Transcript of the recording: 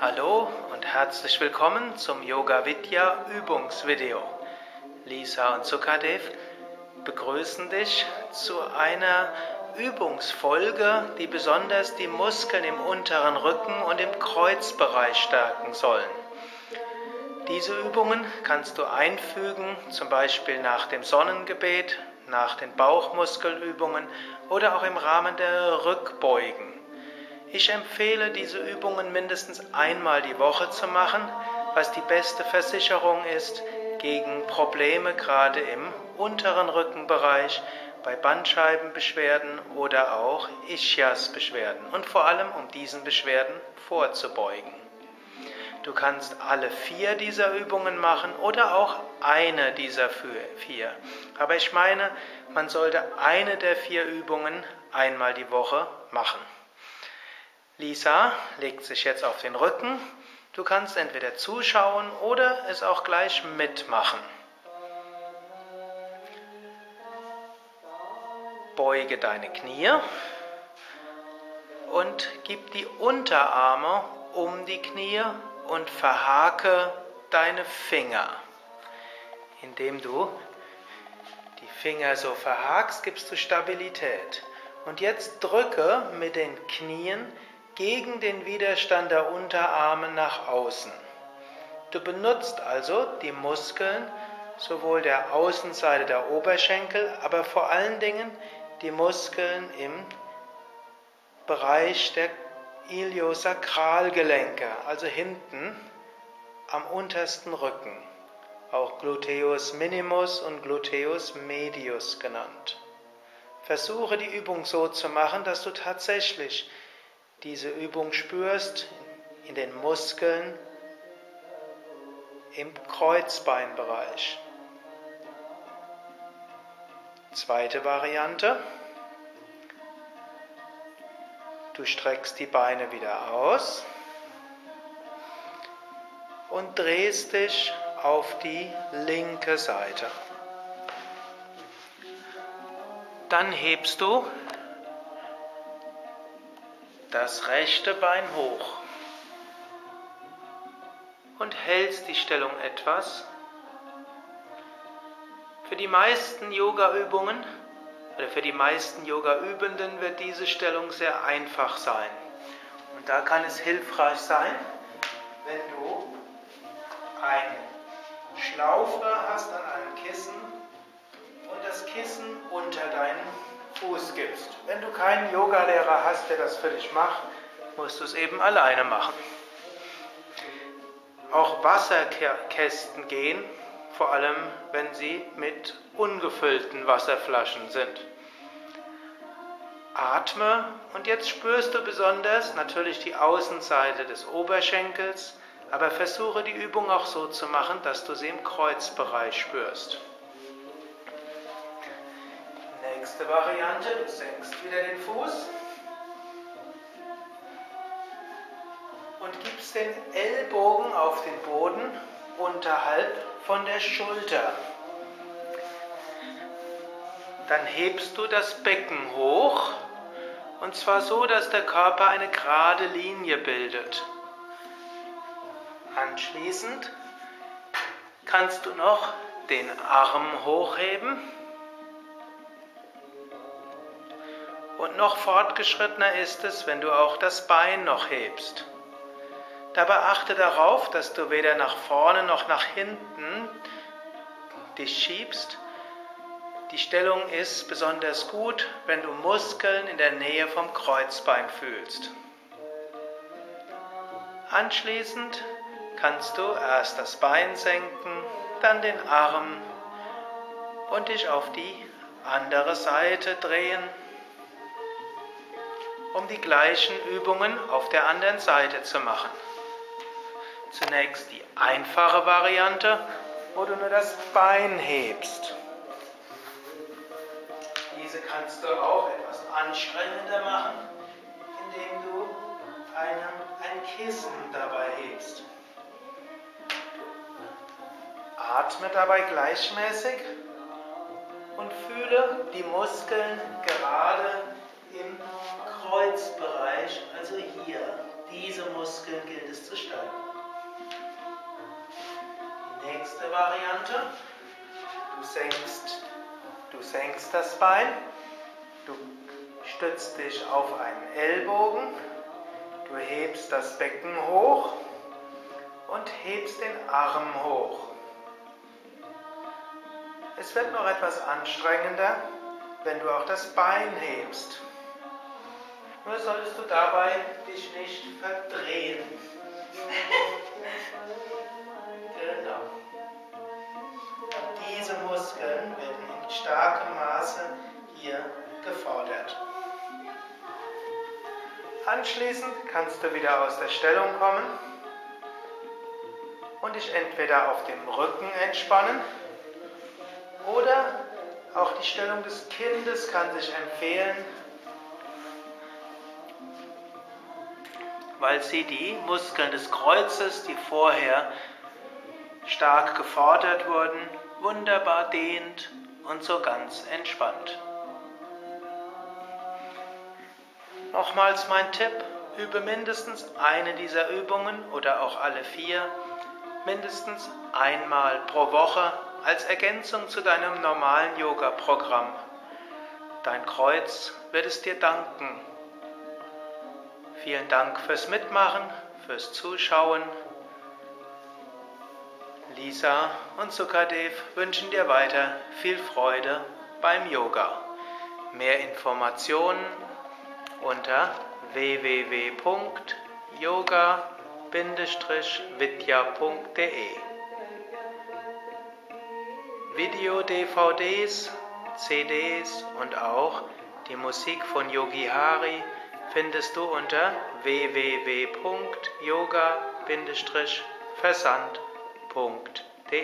Hallo und herzlich willkommen zum Yoga Vidya Übungsvideo. Lisa und Sukadev begrüßen dich zu einer Übungsfolge, die besonders die Muskeln im unteren Rücken und im Kreuzbereich stärken sollen. Diese Übungen kannst du einfügen, zum Beispiel nach dem Sonnengebet, nach den Bauchmuskelübungen oder auch im Rahmen der Rückbeugen. Ich empfehle diese Übungen mindestens einmal die Woche zu machen, was die beste Versicherung ist gegen Probleme gerade im unteren Rückenbereich, bei Bandscheibenbeschwerden oder auch Ischiasbeschwerden und vor allem um diesen Beschwerden vorzubeugen. Du kannst alle vier dieser Übungen machen oder auch eine dieser vier. Aber ich meine, man sollte eine der vier Übungen einmal die Woche machen. Lisa legt sich jetzt auf den Rücken. Du kannst entweder zuschauen oder es auch gleich mitmachen. Beuge deine Knie und gib die Unterarme um die Knie und verhake deine Finger. Indem du die Finger so verhakst, gibst du Stabilität. Und jetzt drücke mit den Knien gegen den Widerstand der Unterarme nach außen. Du benutzt also die Muskeln sowohl der Außenseite der Oberschenkel, aber vor allen Dingen die Muskeln im Bereich der Iliosakralgelenke, also hinten am untersten Rücken, auch Gluteus minimus und Gluteus medius genannt. Versuche die Übung so zu machen, dass du tatsächlich diese Übung spürst in den Muskeln im Kreuzbeinbereich. Zweite Variante. Du streckst die Beine wieder aus und drehst dich auf die linke Seite. Dann hebst du das rechte Bein hoch und hältst die Stellung etwas. Für die meisten Yoga-Übungen oder für die meisten Yoga-Übenden wird diese Stellung sehr einfach sein. Und da kann es hilfreich sein, wenn du ein Schlaufe hast an einem Kissen und das Kissen unter deinen Fuß gibst. Wenn du keinen Yogalehrer hast, der das für dich macht, musst du es eben alleine machen. Auch Wasserkästen gehen, vor allem wenn sie mit ungefüllten Wasserflaschen sind. Atme und jetzt spürst du besonders natürlich die Außenseite des Oberschenkels, aber versuche die Übung auch so zu machen, dass du sie im Kreuzbereich spürst. Nächste Variante, du senkst wieder den Fuß und gibst den Ellbogen auf den Boden unterhalb von der Schulter. Dann hebst du das Becken hoch und zwar so, dass der Körper eine gerade Linie bildet. Anschließend kannst du noch den Arm hochheben Und noch fortgeschrittener ist es, wenn du auch das Bein noch hebst. Dabei achte darauf, dass du weder nach vorne noch nach hinten dich schiebst. Die Stellung ist besonders gut, wenn du Muskeln in der Nähe vom Kreuzbein fühlst. Anschließend kannst du erst das Bein senken, dann den Arm und dich auf die andere Seite drehen um die gleichen Übungen auf der anderen Seite zu machen. Zunächst die einfache Variante, wo du nur das Bein hebst. Diese kannst du auch etwas anstrengender machen, indem du einen, ein Kissen dabei hebst. Atme dabei gleichmäßig und fühle die Muskeln gerade im Kreuzbereich, also hier. diese Muskeln gilt es zu stärken. Die nächste Variante. Du senkst, du senkst das Bein, du stützt dich auf einen Ellbogen, du hebst das Becken hoch und hebst den Arm hoch. Es wird noch etwas anstrengender, wenn du auch das Bein hebst. Nur solltest du dabei dich nicht verdrehen. genau. Diese Muskeln werden in starkem Maße hier gefordert. Anschließend kannst du wieder aus der Stellung kommen und dich entweder auf dem Rücken entspannen oder auch die Stellung des Kindes kann sich empfehlen, weil sie die Muskeln des Kreuzes, die vorher stark gefordert wurden, wunderbar dehnt und so ganz entspannt. Nochmals mein Tipp, übe mindestens eine dieser Übungen oder auch alle vier mindestens einmal pro Woche als Ergänzung zu deinem normalen Yoga-Programm. Dein Kreuz wird es dir danken. Vielen Dank fürs Mitmachen, fürs Zuschauen. Lisa und Sukadev wünschen dir weiter viel Freude beim Yoga. Mehr Informationen unter www.yoga-vidya.de Video-DVDs, CDs und auch die Musik von Yogi Hari findest du unter www.yoga-versand.de